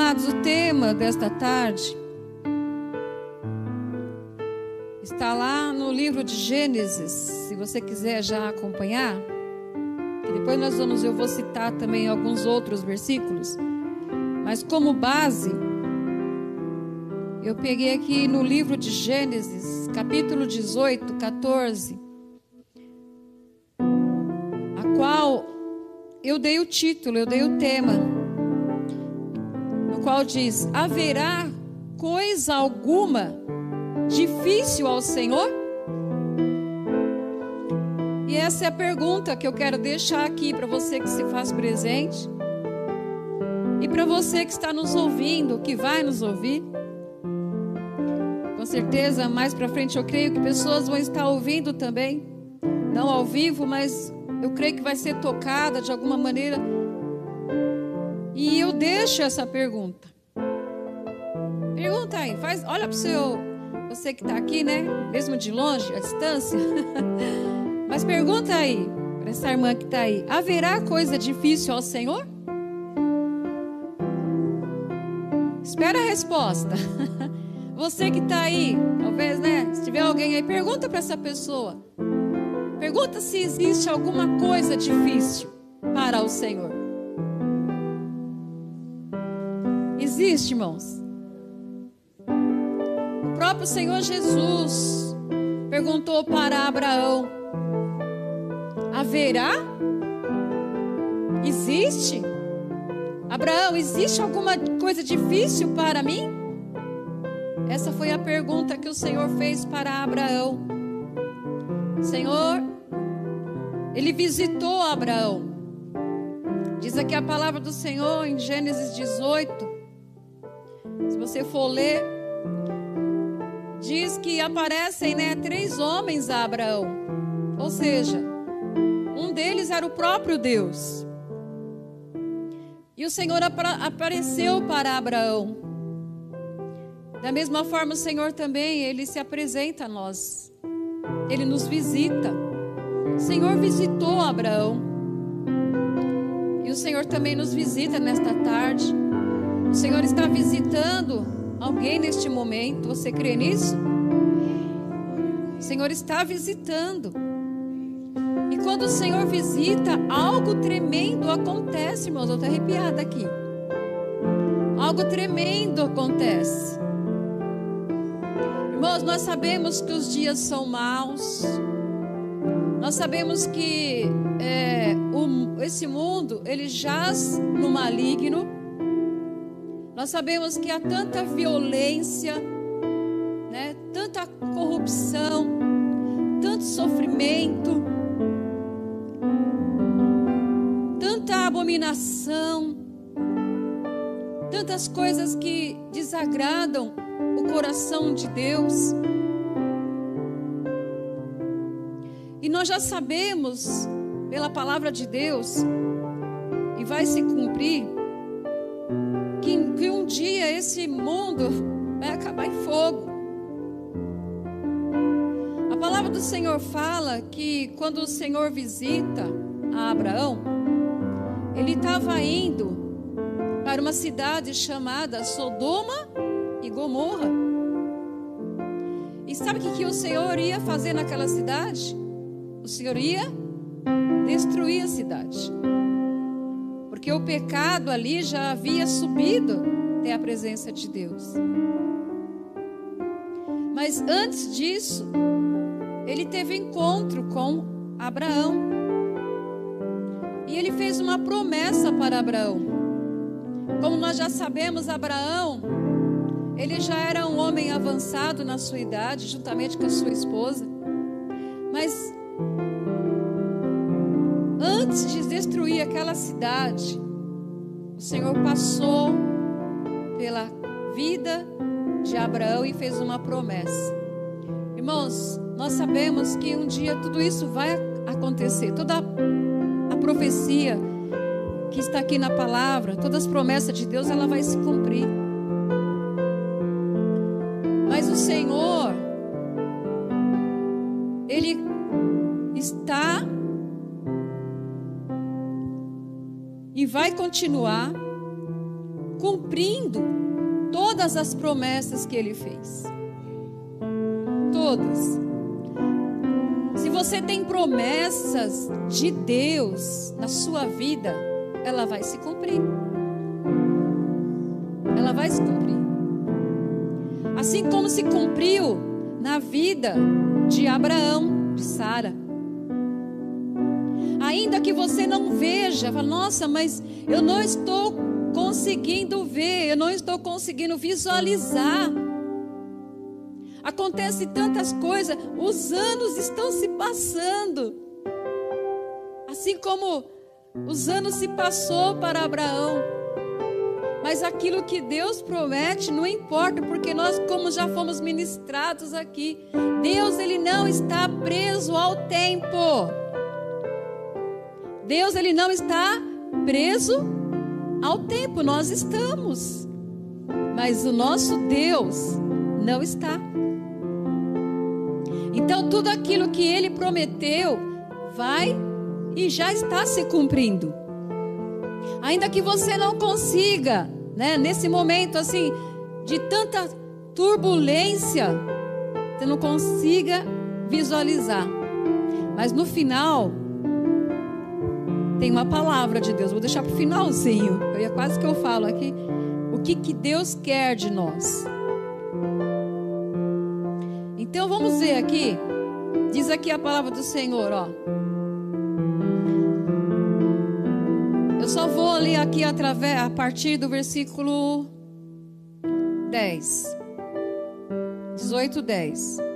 Amados, o tema desta tarde está lá no livro de Gênesis, se você quiser já acompanhar. Depois nós vamos, eu vou citar também alguns outros versículos. Mas como base, eu peguei aqui no livro de Gênesis, capítulo 18, 14, a qual eu dei o título, eu dei o tema, qual diz: Haverá coisa alguma difícil ao Senhor? E essa é a pergunta que eu quero deixar aqui para você que se faz presente. E para você que está nos ouvindo, que vai nos ouvir. Com certeza, mais para frente eu creio que pessoas vão estar ouvindo também. Não ao vivo, mas eu creio que vai ser tocada de alguma maneira. E eu deixo essa pergunta. Pergunta aí, faz, olha para o seu, você que está aqui, né? Mesmo de longe, à distância. Mas pergunta aí, para essa irmã que está aí: haverá coisa difícil ao Senhor? Espera a resposta. Você que está aí, talvez, né? Se tiver alguém aí, pergunta para essa pessoa. Pergunta se existe alguma coisa difícil para o Senhor. Existe, irmãos. O próprio Senhor Jesus perguntou para Abraão: haverá? Existe? Abraão, existe alguma coisa difícil para mim? Essa foi a pergunta que o Senhor fez para Abraão. Senhor, ele visitou Abraão. Diz aqui a palavra do Senhor em Gênesis 18. Se você for ler, diz que aparecem né, três homens a Abraão. Ou seja, um deles era o próprio Deus. E o Senhor apareceu para Abraão. Da mesma forma, o Senhor também, ele se apresenta a nós. Ele nos visita. O Senhor visitou Abraão. E o Senhor também nos visita nesta tarde. O Senhor está visitando alguém neste momento. Você crê nisso? O Senhor está visitando. E quando o Senhor visita, algo tremendo acontece, irmãos. Eu estou arrepiada aqui. Algo tremendo acontece. Irmãos, nós sabemos que os dias são maus. Nós sabemos que é, o, esse mundo ele jaz no maligno. Nós sabemos que há tanta violência, né, tanta corrupção, tanto sofrimento. abominação, tantas coisas que desagradam o coração de Deus. E nós já sabemos, pela palavra de Deus, e vai se cumprir, esse mundo vai acabar em fogo. A palavra do Senhor fala que quando o Senhor visita a Abraão, ele estava indo para uma cidade chamada Sodoma e Gomorra. E sabe o que, que o Senhor ia fazer naquela cidade? O Senhor ia destruir a cidade. Porque o pecado ali já havia subido até a presença de Deus. Mas antes disso, ele teve encontro com Abraão. E ele fez uma promessa para Abraão. Como nós já sabemos, Abraão, ele já era um homem avançado na sua idade, juntamente com a sua esposa. Mas antes de destruir aquela cidade, o Senhor passou pela vida de Abraão e fez uma promessa. Irmãos, nós sabemos que um dia tudo isso vai acontecer. Toda profecia que está aqui na palavra, todas as promessas de Deus, ela vai se cumprir. Mas o Senhor, Ele está e vai continuar cumprindo todas as promessas que ele fez. Todas. Se você tem promessas de Deus na sua vida, ela vai se cumprir. Ela vai se cumprir. Assim como se cumpriu na vida de Abraão, de Sara. Ainda que você não veja, fala, nossa, mas eu não estou conseguindo ver, eu não estou conseguindo visualizar. Acontece tantas coisas, os anos estão se passando. Assim como os anos se passou para Abraão. Mas aquilo que Deus promete não importa, porque nós como já fomos ministrados aqui, Deus ele não está preso ao tempo. Deus ele não está preso ao tempo, nós estamos. Mas o nosso Deus não está. Então tudo aquilo que ele prometeu vai e já está se cumprindo. Ainda que você não consiga, né, nesse momento assim de tanta turbulência, você não consiga visualizar. Mas no final tem uma palavra de Deus. Vou deixar para o finalzinho. Eu ia quase que eu falo aqui o que, que Deus quer de nós. Então vamos ver aqui. Diz aqui a palavra do Senhor, ó. Eu só vou ler aqui através, a partir do versículo 10. 18, 10.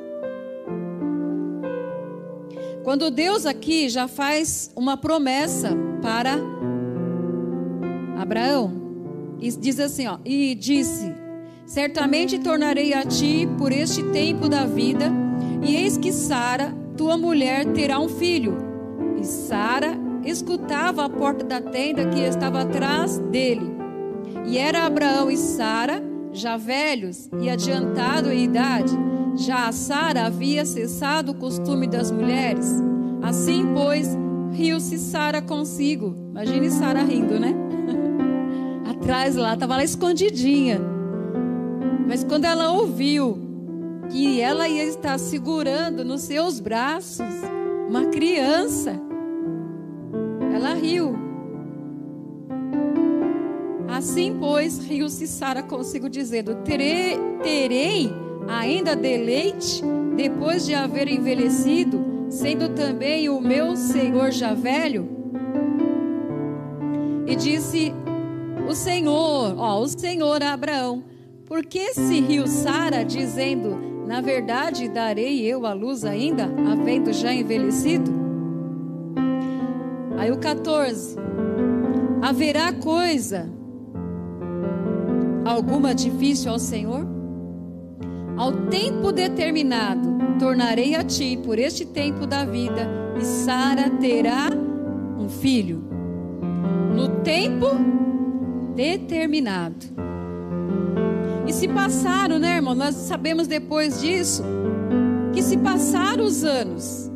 Quando Deus aqui já faz uma promessa para Abraão, e diz assim, ó, e disse: Certamente tornarei a ti por este tempo da vida, e eis que Sara, tua mulher, terá um filho. E Sara escutava a porta da tenda que estava atrás dele. E era Abraão e Sara já velhos e adiantado em idade já a Sara havia cessado o costume das mulheres. Assim, pois, riu-se Sara consigo. Imagine Sara rindo, né? Atrás lá, estava lá escondidinha. Mas quando ela ouviu que ela ia estar segurando nos seus braços uma criança, ela riu. Assim, pois, riu-se Sara consigo, dizendo: Terei, terei ainda deleite depois de haver envelhecido, sendo também o meu senhor já velho? E disse o Senhor, ó, o Senhor Abraão: Por que se riu Sara, dizendo: Na verdade darei eu a luz ainda, havendo já envelhecido? Aí o 14: Haverá coisa alguma difícil ao Senhor? Ao tempo determinado, tornarei a ti por este tempo da vida, e Sara terá um filho. No tempo determinado. E se passaram, né, irmão? Nós sabemos depois disso que se passaram os anos.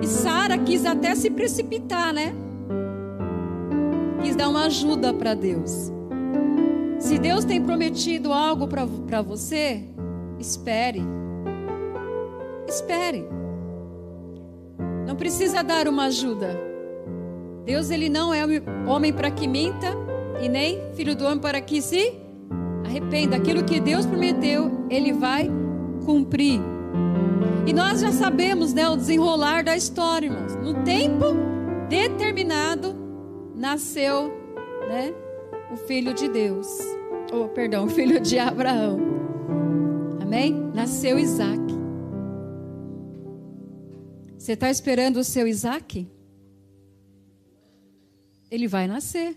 E Sara quis até se precipitar, né? Quis dar uma ajuda para Deus. Se Deus tem prometido algo para você, espere. Espere. Não precisa dar uma ajuda. Deus ele não é homem para que minta e nem filho do homem para que se arrependa. Aquilo que Deus prometeu, ele vai cumprir. E nós já sabemos, né, o desenrolar da história, irmãos. No tempo determinado nasceu, né, o filho de Deus. Oh, perdão, o filho de Abraão. Amém? Nasceu Isaac. Você está esperando o seu Isaac? Ele vai nascer.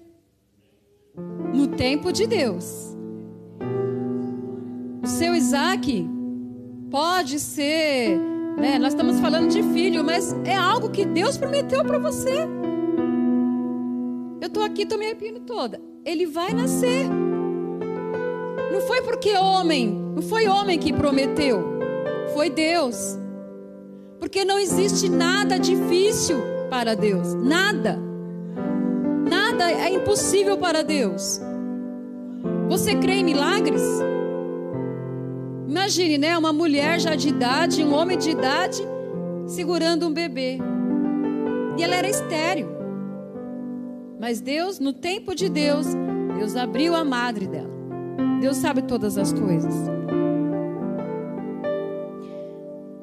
No tempo de Deus. O seu Isaac pode ser, né? Nós estamos falando de filho, mas é algo que Deus prometeu para você. Eu estou aqui, estou me arrepiando toda ele vai nascer. Não foi porque homem, não foi homem que prometeu, foi Deus. Porque não existe nada difícil para Deus, nada. Nada é impossível para Deus. Você crê em milagres? Imagine, né? Uma mulher já de idade, um homem de idade, segurando um bebê. E ela era estéril. Mas Deus, no tempo de Deus, Deus abriu a madre dela. Deus sabe todas as coisas.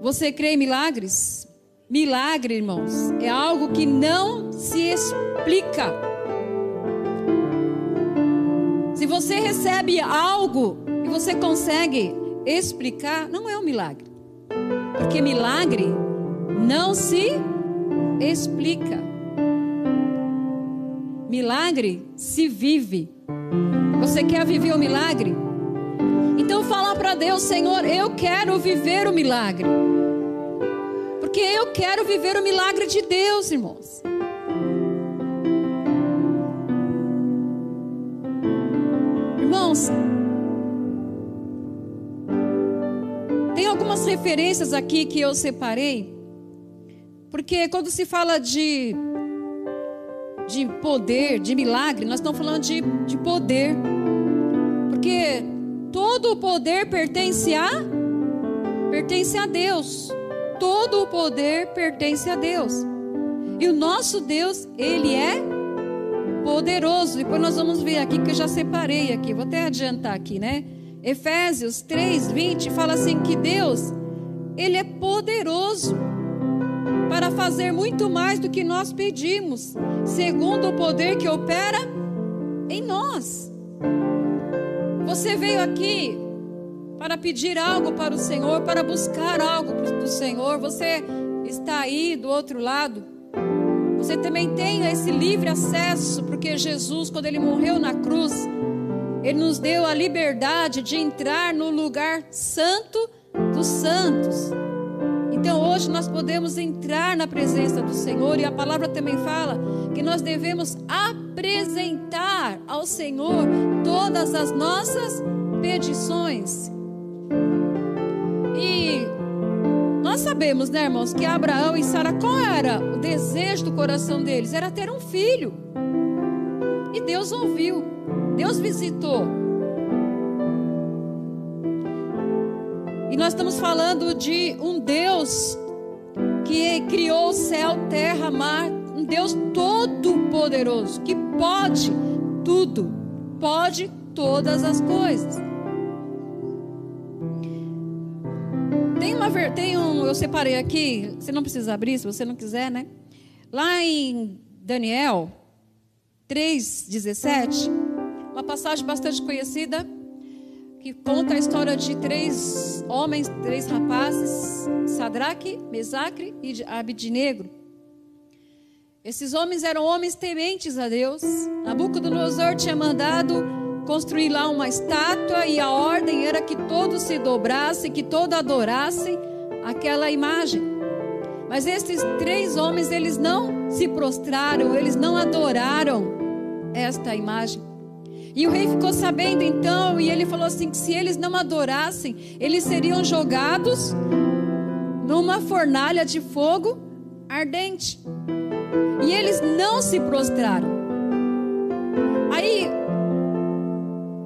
Você crê em milagres? Milagre, irmãos, é algo que não se explica. Se você recebe algo e você consegue explicar, não é um milagre. Porque milagre não se explica. Milagre se vive. Você quer viver o milagre? Então fala para Deus, Senhor, eu quero viver o milagre. Porque eu quero viver o milagre de Deus, irmãos. Irmãos, tem algumas referências aqui que eu separei. Porque quando se fala de de poder, de milagre, nós estamos falando de, de poder. Porque todo o poder pertence a pertence a Deus. Todo o poder pertence a Deus. E o nosso Deus, ele é poderoso. Depois nós vamos ver aqui que eu já separei aqui. Vou até adiantar aqui, né? Efésios 3, 20 fala assim que Deus, ele é poderoso para fazer muito mais do que nós pedimos, segundo o poder que opera em nós. Você veio aqui para pedir algo para o Senhor, para buscar algo do Senhor. Você está aí do outro lado. Você também tem esse livre acesso, porque Jesus, quando ele morreu na cruz, ele nos deu a liberdade de entrar no lugar santo dos santos. Então hoje nós podemos entrar na presença do Senhor e a palavra também fala que nós devemos apresentar ao Senhor todas as nossas petições. E nós sabemos, né, irmãos, que Abraão e Sara, qual era o desejo do coração deles? Era ter um filho. E Deus ouviu, Deus visitou. Nós estamos falando de um Deus que criou céu, terra, mar, um Deus todo-poderoso, que pode tudo, pode todas as coisas. Tem uma tem um, eu separei aqui, você não precisa abrir se você não quiser, né? Lá em Daniel 3:17, uma passagem bastante conhecida, que conta a história de três homens, três rapazes, Sadraque, Mesaque e Abidinegro. Esses homens eram homens tementes a Deus. Nabucodonosor tinha mandado construir lá uma estátua e a ordem era que todos se dobrassem, que todos adorassem aquela imagem. Mas esses três homens, eles não se prostraram, eles não adoraram esta imagem. E o rei ficou sabendo então, e ele falou assim: que se eles não adorassem, eles seriam jogados numa fornalha de fogo ardente. E eles não se prostraram. Aí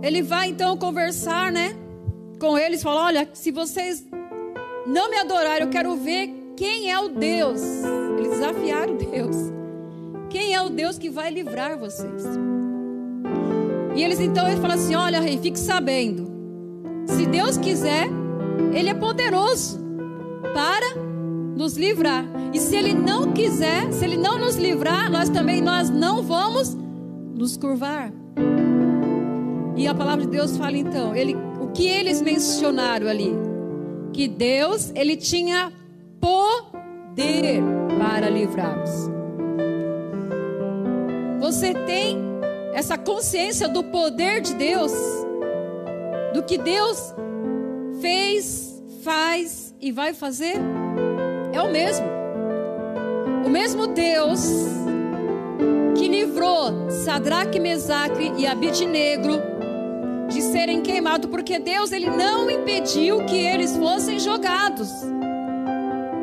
ele vai então conversar, né, com eles, fala: "Olha, se vocês não me adorarem, eu quero ver quem é o Deus". Eles desafiaram Deus. Quem é o Deus que vai livrar vocês? E eles então ele fala assim: Olha, rei, fique sabendo. Se Deus quiser, Ele é poderoso para nos livrar. E se Ele não quiser, se Ele não nos livrar, nós também nós não vamos nos curvar. E a palavra de Deus fala então, ele, o que eles mencionaram ali, que Deus ele tinha poder para livrá-los. Você tem essa consciência do poder de Deus, do que Deus fez, faz e vai fazer, é o mesmo. O mesmo Deus que livrou Sadraque, Mesaque e Abidinegro de serem queimados, porque Deus ele não impediu que eles fossem jogados.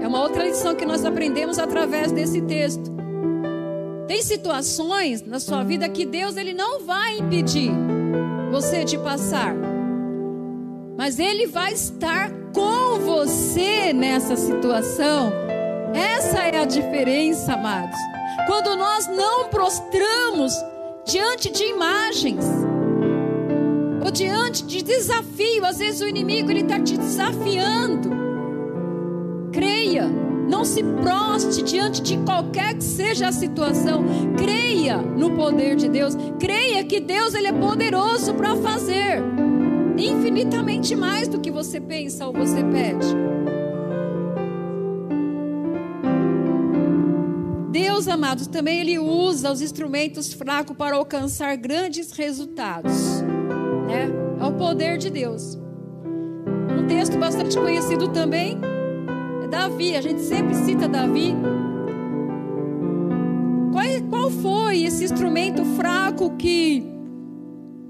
É uma outra lição que nós aprendemos através desse texto. Tem situações na sua vida que Deus ele não vai impedir. você de passar. Mas Ele vai estar com você nessa situação. Essa é a diferença, amados. Quando nós não prostramos diante de imagens, ou diante de desafio, às vezes o inimigo ele está te desafiando. Creia, não se proste diante de qualquer que seja a situação. Creia no poder de Deus. Creia que Deus ele é poderoso para fazer infinitamente mais do que você pensa ou você pede. Deus, amados, também ele usa os instrumentos fracos para alcançar grandes resultados. Né? É o poder de Deus. Um texto bastante conhecido também Davi. A gente sempre cita Davi. Qual, qual foi esse instrumento fraco que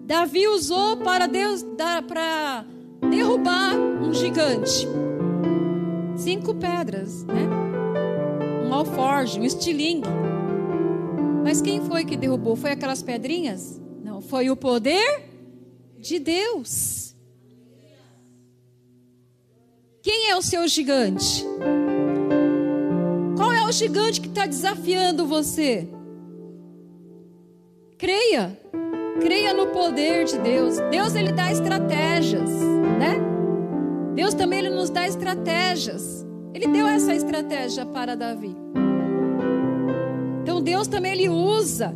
Davi usou para Deus para derrubar um gigante? Cinco pedras, né? Um alforge, um estilingue. Mas quem foi que derrubou? Foi aquelas pedrinhas? Não, foi o poder de Deus. Quem é o seu gigante? Qual é o gigante que está desafiando você? Creia, creia no poder de Deus. Deus ele dá estratégias, né? Deus também ele nos dá estratégias. Ele deu essa estratégia para Davi. Então Deus também ele usa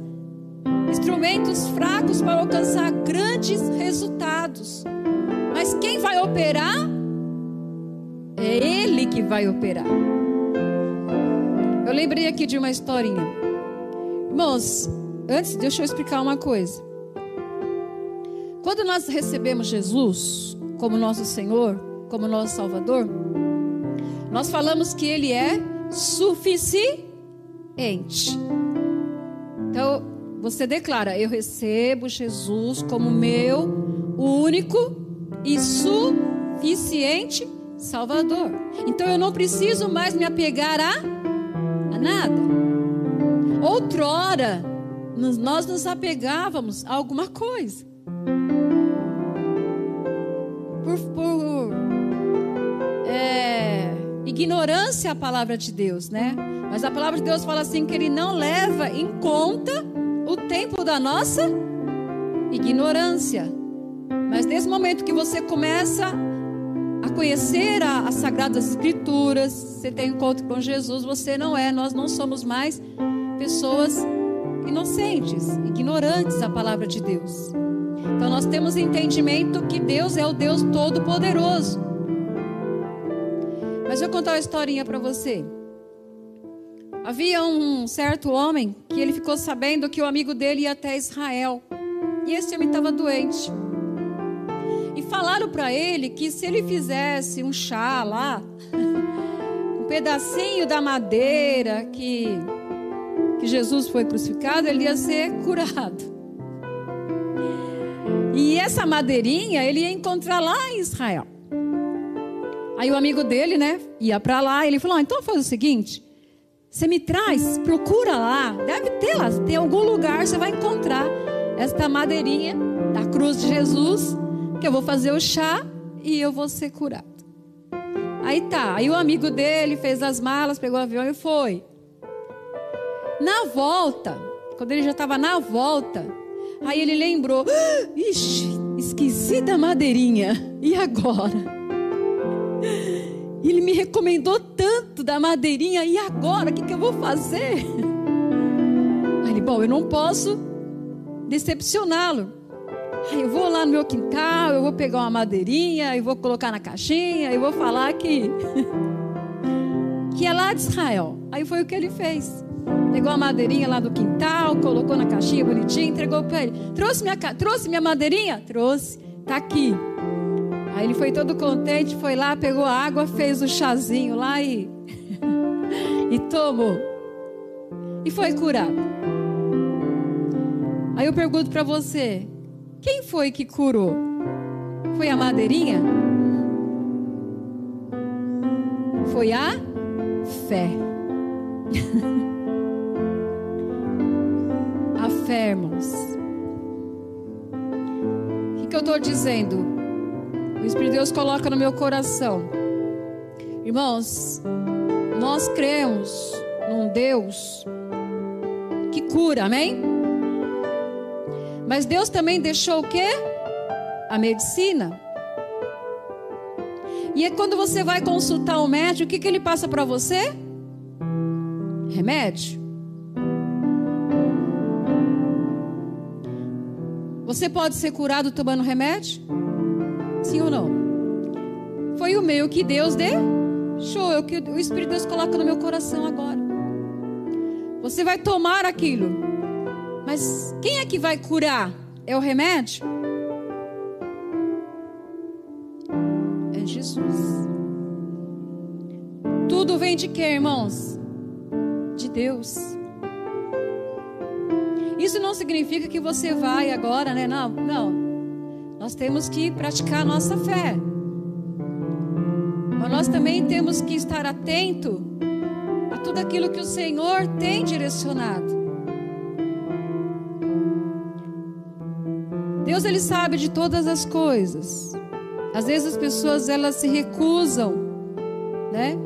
instrumentos fracos para alcançar grandes resultados. Mas quem vai operar? É Ele que vai operar. Eu lembrei aqui de uma historinha. Irmãos, antes deixa eu explicar uma coisa. Quando nós recebemos Jesus como nosso Senhor, como nosso Salvador, nós falamos que Ele é suficiente. Então, você declara: Eu recebo Jesus como meu único e suficiente Salvador. Então eu não preciso mais me apegar a, a nada. Outrora, nós nos apegávamos a alguma coisa. Por, por é, ignorância à palavra de Deus, né? Mas a palavra de Deus fala assim que ele não leva em conta o tempo da nossa ignorância. Mas nesse momento que você começa a conhecer as Sagradas Escrituras, você tem encontro com Jesus, você não é, nós não somos mais pessoas inocentes, ignorantes da palavra de Deus. Então nós temos entendimento que Deus é o Deus Todo-Poderoso. Mas eu vou contar uma historinha para você. Havia um certo homem que ele ficou sabendo que o amigo dele ia até Israel. E esse homem estava doente. E falaram para ele que se ele fizesse um chá lá, um pedacinho da madeira que, que Jesus foi crucificado, ele ia ser curado. E essa madeirinha ele ia encontrar lá em Israel. Aí o amigo dele, né, ia para lá, ele falou: ah, então faz o seguinte, você me traz, procura lá, deve ter lá, tem algum lugar você vai encontrar esta madeirinha da cruz de Jesus, que eu vou fazer o chá e eu vou ser curado. Aí tá, aí o amigo dele fez as malas, pegou o avião e foi. Na volta, quando ele já estava na volta, aí ele lembrou: ah, ixi, esqueci da madeirinha, e agora? Ele me recomendou tanto da madeirinha, e agora? O que, que eu vou fazer? Aí ele, bom, eu não posso decepcioná-lo. Eu vou lá no meu quintal, eu vou pegar uma madeirinha, eu vou colocar na caixinha, eu vou falar que que é lá de Israel. Aí foi o que ele fez. Pegou a madeirinha lá do quintal, colocou na caixinha bonitinha, entregou para ele. Trouxe minha, trouxe minha madeirinha? Trouxe. Tá aqui. Aí ele foi todo contente, foi lá, pegou a água, fez o chazinho lá e e tomou. E foi curado. Aí eu pergunto para você, quem foi que curou? Foi a madeirinha? Foi a fé. a fé, irmãos. que eu estou dizendo? O Espírito de Deus coloca no meu coração. Irmãos, nós cremos num Deus que cura, amém? Mas Deus também deixou o quê? A medicina. E é quando você vai consultar o médico, o que, que ele passa para você? Remédio. Você pode ser curado tomando remédio? Sim ou não? Foi o meio que Deus deixou, é o que o Espírito de Deus coloca no meu coração agora. Você vai tomar aquilo, mas quem é que vai curar? É o remédio? É Jesus. Tudo vem de quê, irmãos? De Deus. Isso não significa que você vai agora, né? Não, não. Nós temos que praticar a nossa fé. Mas nós também temos que estar atento a tudo aquilo que o Senhor tem direcionado. Deus ele sabe de todas as coisas. Às vezes as pessoas elas se recusam, né?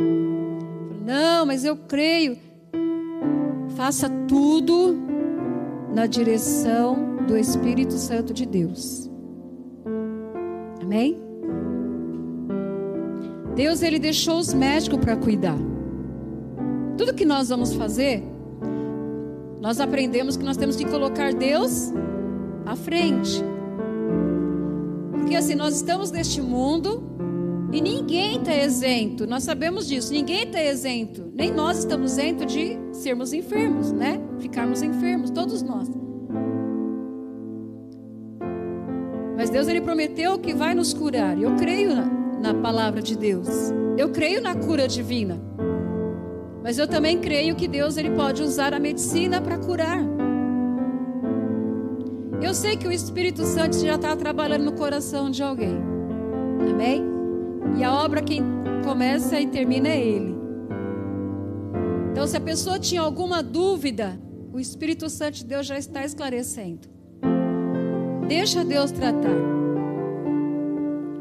Não, mas eu creio. Faça tudo na direção do Espírito Santo de Deus. Amém? Deus ele deixou os médicos para cuidar. Tudo que nós vamos fazer, nós aprendemos que nós temos que colocar Deus à frente. Porque assim, nós estamos neste mundo e ninguém está isento. Nós sabemos disso, ninguém está isento. Nem nós estamos isentos de sermos enfermos, né? Ficarmos enfermos, todos nós. Mas Deus ele prometeu que vai nos curar. Eu creio na, na palavra de Deus. Eu creio na cura divina. Mas eu também creio que Deus ele pode usar a medicina para curar. Eu sei que o Espírito Santo já está trabalhando no coração de alguém. Amém? E a obra quem começa e termina é Ele. Então, se a pessoa tinha alguma dúvida, o Espírito Santo de Deus já está esclarecendo. Deixa Deus tratar.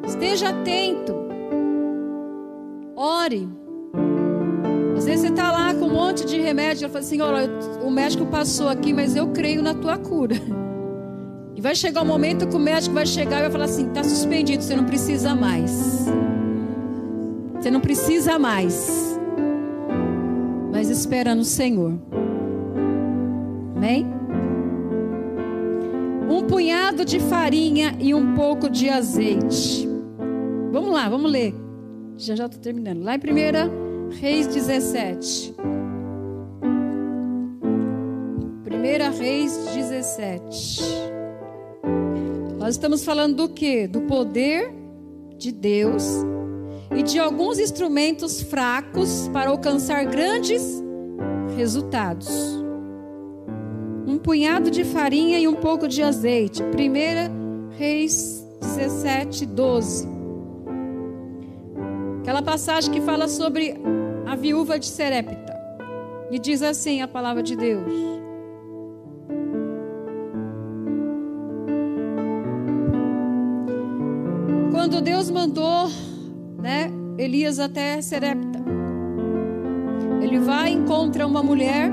Esteja atento. Ore. Às vezes você está lá com um monte de remédio. Ela fala assim: olha, o médico passou aqui, mas eu creio na tua cura. Vai chegar um momento que o médico vai chegar e vai falar assim: está suspendido, você não precisa mais. Você não precisa mais. Mas espera no Senhor. Amém? Um punhado de farinha e um pouco de azeite. Vamos lá, vamos ler. Já já estou terminando. Lá em 1 Reis 17. 1 Reis 17. Nós estamos falando do que? Do poder de Deus e de alguns instrumentos fracos para alcançar grandes resultados. Um punhado de farinha e um pouco de azeite. 1 Reis 17, 12. Aquela passagem que fala sobre a viúva de Serepta. E diz assim a palavra de Deus. Deus mandou, né, Elias até Serepta, ele vai encontra uma mulher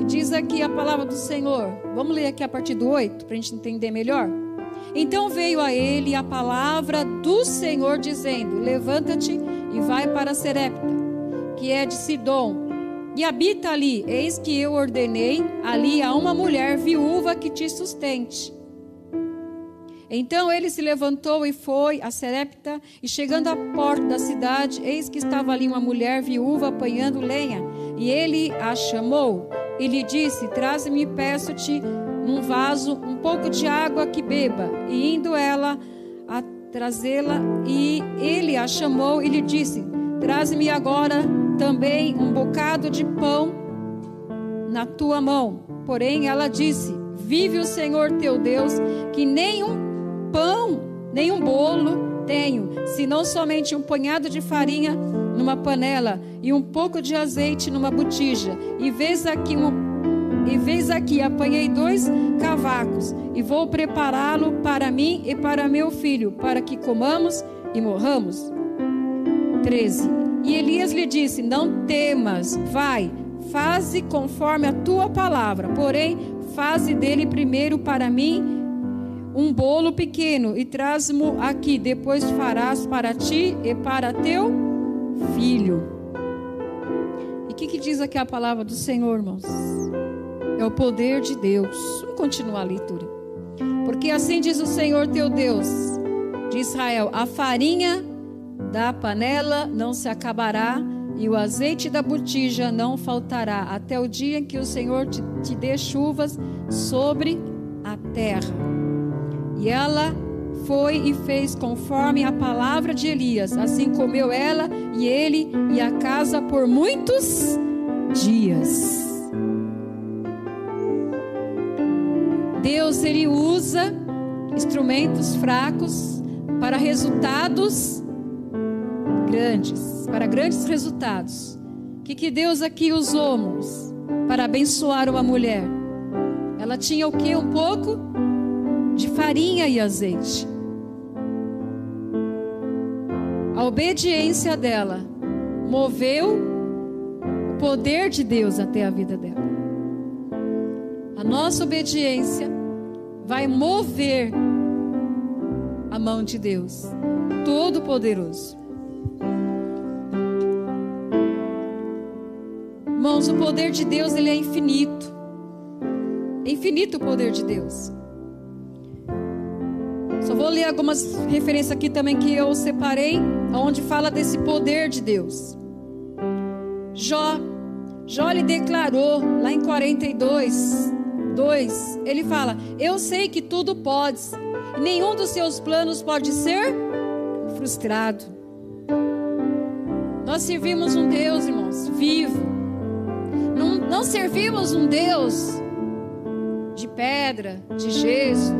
e diz aqui a palavra do Senhor. Vamos ler aqui a partir do 8 para a gente entender melhor. Então veio a ele a palavra do Senhor dizendo: Levanta-te e vai para Serepta, que é de Sidom, e habita ali. Eis que eu ordenei ali a uma mulher viúva que te sustente. Então ele se levantou e foi a Serepta, e chegando à porta da cidade, eis que estava ali uma mulher viúva apanhando lenha. E ele a chamou e lhe disse: Traze-me, peço-te, num vaso um pouco de água que beba. E indo ela a trazê-la, e ele a chamou e lhe disse: Traze-me agora também um bocado de pão na tua mão. Porém ela disse: Vive o Senhor teu Deus, que nenhum pão, nem um bolo tenho, senão somente um punhado de farinha numa panela e um pouco de azeite numa botija. E vês aqui um e vês aqui, apanhei dois cavacos e vou prepará-lo para mim e para meu filho, para que comamos e morramos. 13. E Elias lhe disse: Não temas, vai, faze conforme a tua palavra, porém, faze dele primeiro para mim um bolo pequeno e traz-mo aqui, depois farás para ti e para teu filho. E o que, que diz aqui a palavra do Senhor, irmãos? É o poder de Deus. Vamos continuar a leitura. Porque assim diz o Senhor teu Deus, de Israel: a farinha da panela não se acabará, e o azeite da botija não faltará, até o dia em que o Senhor te, te dê chuvas sobre a terra. E ela foi e fez conforme a palavra de Elias. Assim comeu ela e ele e a casa por muitos dias. Deus ele usa instrumentos fracos para resultados grandes, para grandes resultados. O que, que Deus aqui usou, para abençoar uma mulher? Ela tinha o que? Um pouco de farinha e azeite. A obediência dela moveu o poder de Deus até a vida dela. A nossa obediência vai mover a mão de Deus, Todo-Poderoso. Irmãos, o poder de Deus ele é infinito. É infinito o poder de Deus. Só vou ler algumas referências aqui também que eu separei, onde fala desse poder de Deus. Jó, Jó lhe declarou lá em 42, 2, ele fala: Eu sei que tudo podes, e nenhum dos seus planos pode ser frustrado. Nós servimos um Deus, irmãos, vivo. Não, não servimos um Deus de pedra, de gesso,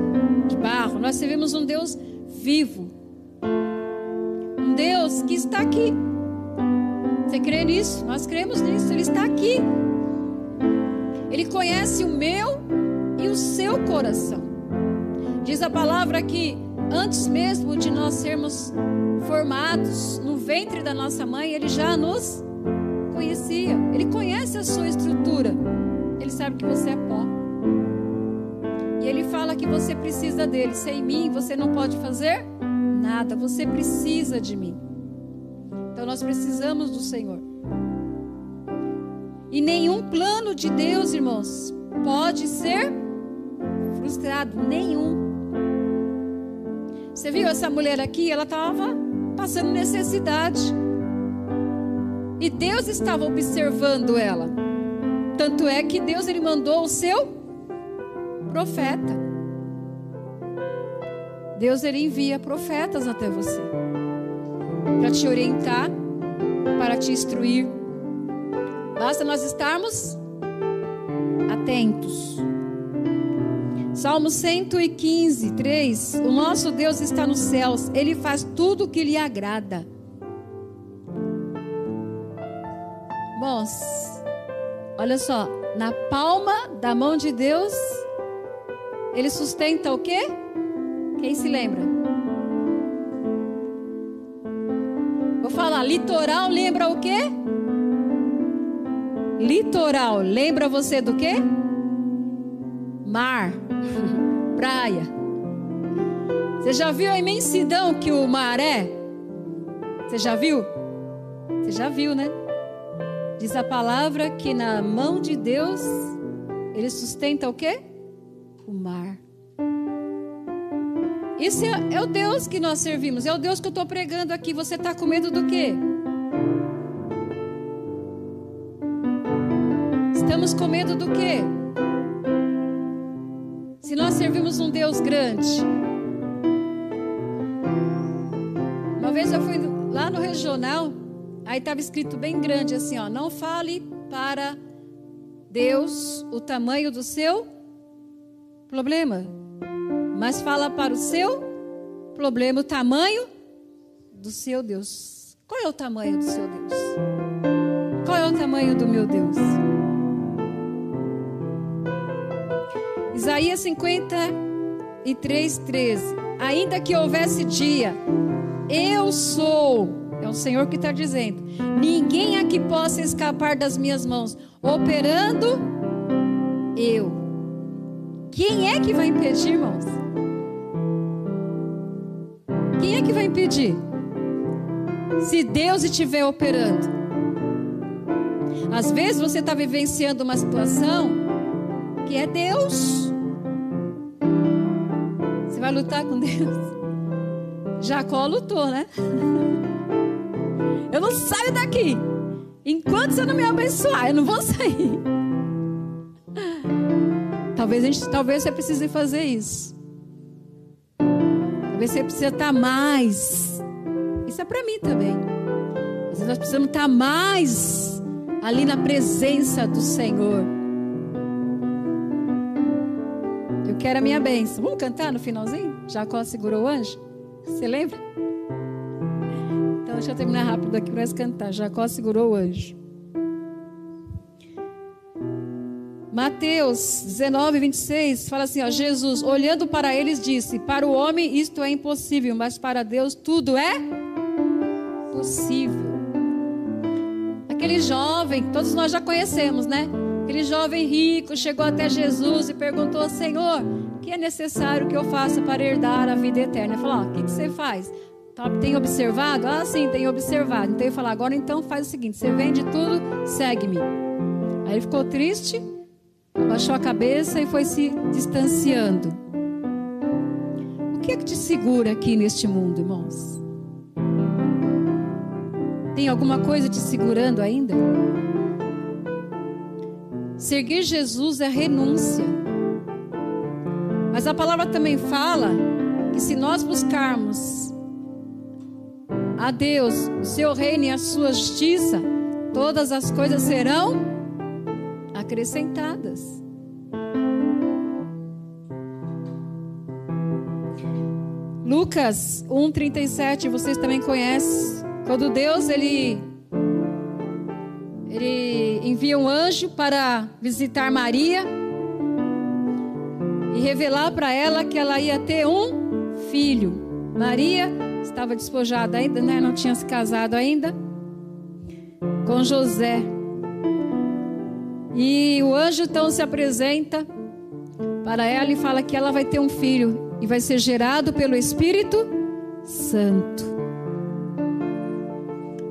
de barro. Nós servimos um Deus vivo. Um Deus que está aqui. Você crê nisso? Nós cremos nisso. Ele está aqui. Ele conhece o meu e o seu coração. Diz a palavra que antes mesmo de nós sermos formados no ventre da nossa mãe, ele já nos conhecia. Ele conhece a sua estrutura. Ele sabe que você é pó. E ele fala que você precisa dele. Sem mim você não pode fazer nada. Você precisa de mim. Então nós precisamos do Senhor. E nenhum plano de Deus, irmãos, pode ser frustrado. Nenhum. Você viu essa mulher aqui? Ela estava passando necessidade. E Deus estava observando ela. Tanto é que Deus ele mandou o seu profeta. Deus ele envia profetas até você para te orientar, para te instruir. Basta nós estarmos atentos. Salmo 115, 3. O nosso Deus está nos céus, ele faz tudo o que lhe agrada. Bons, olha só, na palma da mão de Deus ele sustenta o quê? Quem se lembra? Vou falar, litoral lembra o quê? Litoral lembra você do quê? Mar, praia. Você já viu a imensidão que o mar é? Você já viu? Você já viu, né? Diz a palavra que na mão de Deus ele sustenta o quê? O mar. Esse é, é o Deus que nós servimos, é o Deus que eu estou pregando aqui. Você está com medo do quê? Estamos com medo do quê? Se nós servimos um Deus grande. Uma vez eu fui lá no regional, aí estava escrito bem grande assim, ó, não fale para Deus o tamanho do seu problema, mas fala para o seu problema o tamanho do seu Deus. Qual é o tamanho do seu Deus? Qual é o tamanho do meu Deus? Isaías 53, 13. Ainda que houvesse dia, eu sou, é o Senhor que está dizendo, ninguém aqui possa escapar das minhas mãos, operando eu. Quem é que vai impedir, irmãos? Quem é que vai impedir? Se Deus estiver operando. Às vezes você está vivenciando uma situação que é Deus. Você vai lutar com Deus. Jacó lutou, né? Eu não saio daqui. Enquanto você não me abençoar, eu não vou sair. Talvez, a gente, talvez você precise fazer isso. Talvez você precise estar mais. Isso é para mim também. Às vezes nós precisamos estar mais ali na presença do Senhor. Eu quero a minha bênção. Vamos cantar no finalzinho? Jacó segurou o anjo? Você lembra? Então deixa eu terminar rápido aqui para nós cantar. Jacó segurou o anjo. Mateus 19, 26 fala assim: ó, Jesus, olhando para eles, disse: Para o homem isto é impossível, mas para Deus tudo é possível. Aquele jovem, todos nós já conhecemos, né? Aquele jovem rico chegou até Jesus e perguntou: Senhor, o que é necessário que eu faça para herdar a vida eterna? Ele falou: O que, que você faz? Tá, tem observado? Ah, sim, tem observado. Então ele falou: Agora então faz o seguinte: você vende tudo, segue-me. Aí ele ficou triste Abaixou a cabeça e foi se distanciando. O que é que te segura aqui neste mundo, irmãos? Tem alguma coisa te segurando ainda? Seguir Jesus é renúncia. Mas a palavra também fala que se nós buscarmos a Deus, o seu reino e a sua justiça, todas as coisas serão acrescentadas. Lucas 1:37, vocês também conhecem, quando Deus ele ele envia um anjo para visitar Maria e revelar para ela que ela ia ter um filho. Maria estava despojada ainda, né? não tinha se casado ainda com José. E o anjo então se apresenta para ela e fala que ela vai ter um filho e vai ser gerado pelo Espírito Santo.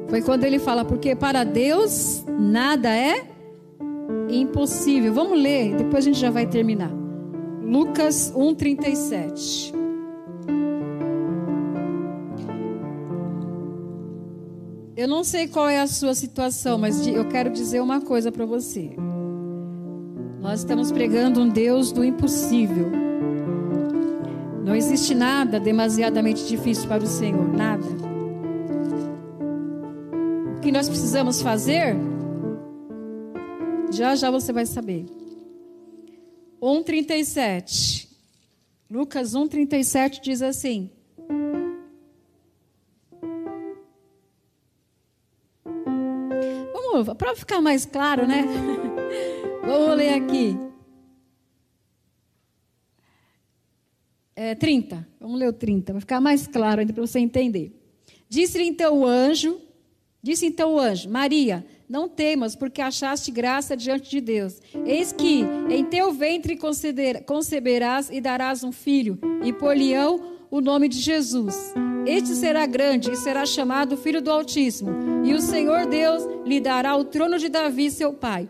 Foi quando ele fala, porque para Deus nada é impossível. Vamos ler, depois a gente já vai terminar. Lucas 1:37. Eu não sei qual é a sua situação, mas eu quero dizer uma coisa para você. Nós estamos pregando um Deus do impossível. Não existe nada demasiadamente difícil para o Senhor, nada. O que nós precisamos fazer? Já já você vai saber. 1:37. Lucas 1:37 diz assim: Para ficar mais claro, né? Vamos ler aqui. É, 30. Vamos ler o 30, vai ficar mais claro ainda para você entender. Disse-lhe então o anjo, disse então o anjo, Maria, não temas, porque achaste graça diante de Deus. Eis que em teu ventre conceberás e darás um filho, e por-lhe-ão o nome de Jesus. Este será grande e será chamado Filho do Altíssimo, e o Senhor Deus lhe dará o trono de Davi, seu pai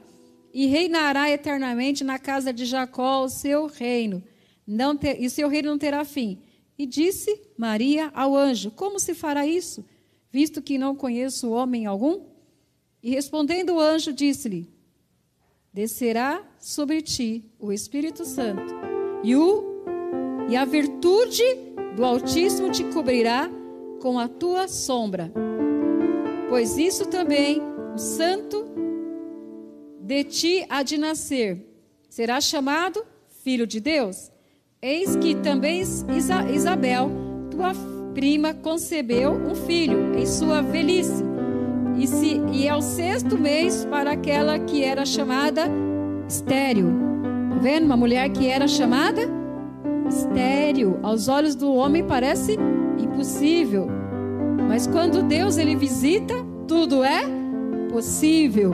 e reinará eternamente na casa de Jacó o seu reino. Não ter, e seu reino não terá fim. E disse Maria ao anjo: Como se fará isso, visto que não conheço homem algum? E respondendo o anjo, disse-lhe: Descerá sobre ti o Espírito Santo, e, o, e a virtude do Altíssimo te cobrirá com a tua sombra. Pois isso também o Santo de ti há de nascer, será chamado filho de Deus. Eis que também Isabel, tua prima, concebeu um filho em sua velhice, e, se, e é o sexto mês para aquela que era chamada estéril, vendo? Uma mulher que era chamada estéril. Aos olhos do homem parece impossível. Mas quando Deus ele visita, tudo é possível.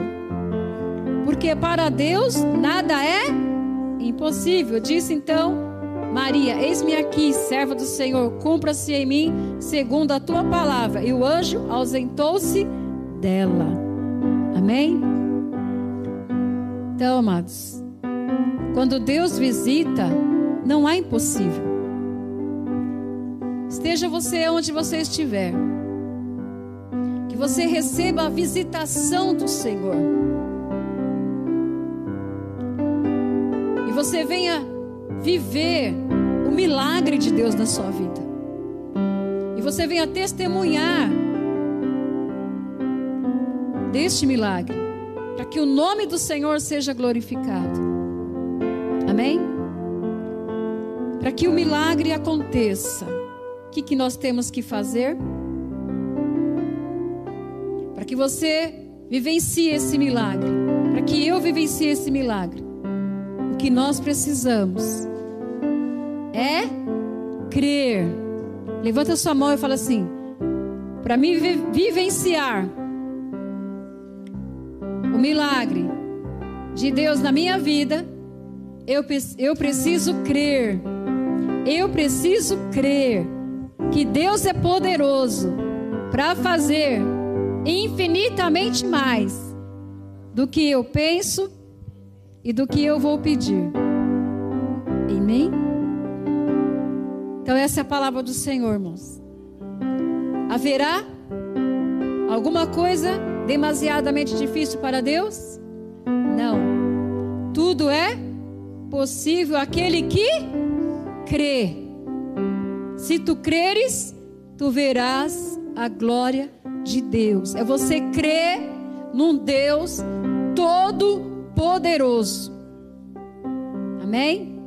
Porque para Deus nada é impossível. Disse então Maria: Eis-me aqui, serva do Senhor, cumpra-se em mim segundo a tua palavra. E o anjo ausentou-se dela. Amém? Então, amados, quando Deus visita, não há impossível. Esteja você onde você estiver. Que você receba a visitação do Senhor. E você venha viver o milagre de Deus na sua vida. E você venha testemunhar deste milagre, para que o nome do Senhor seja glorificado. Amém? Para que o milagre aconteça, o que, que nós temos que fazer? Para que você vivencie esse milagre, para que eu vivencie esse milagre, o que nós precisamos é crer. Levanta sua mão e fala assim: para mim vivenciar o milagre de Deus na minha vida, eu, eu preciso crer. Eu preciso crer que Deus é poderoso para fazer infinitamente mais do que eu penso e do que eu vou pedir. Amém? Então, essa é a palavra do Senhor, irmãos. Haverá alguma coisa demasiadamente difícil para Deus? Não. Tudo é possível aquele que crê. Se tu creres, tu verás a glória de Deus. É você crer num Deus todo poderoso. Amém?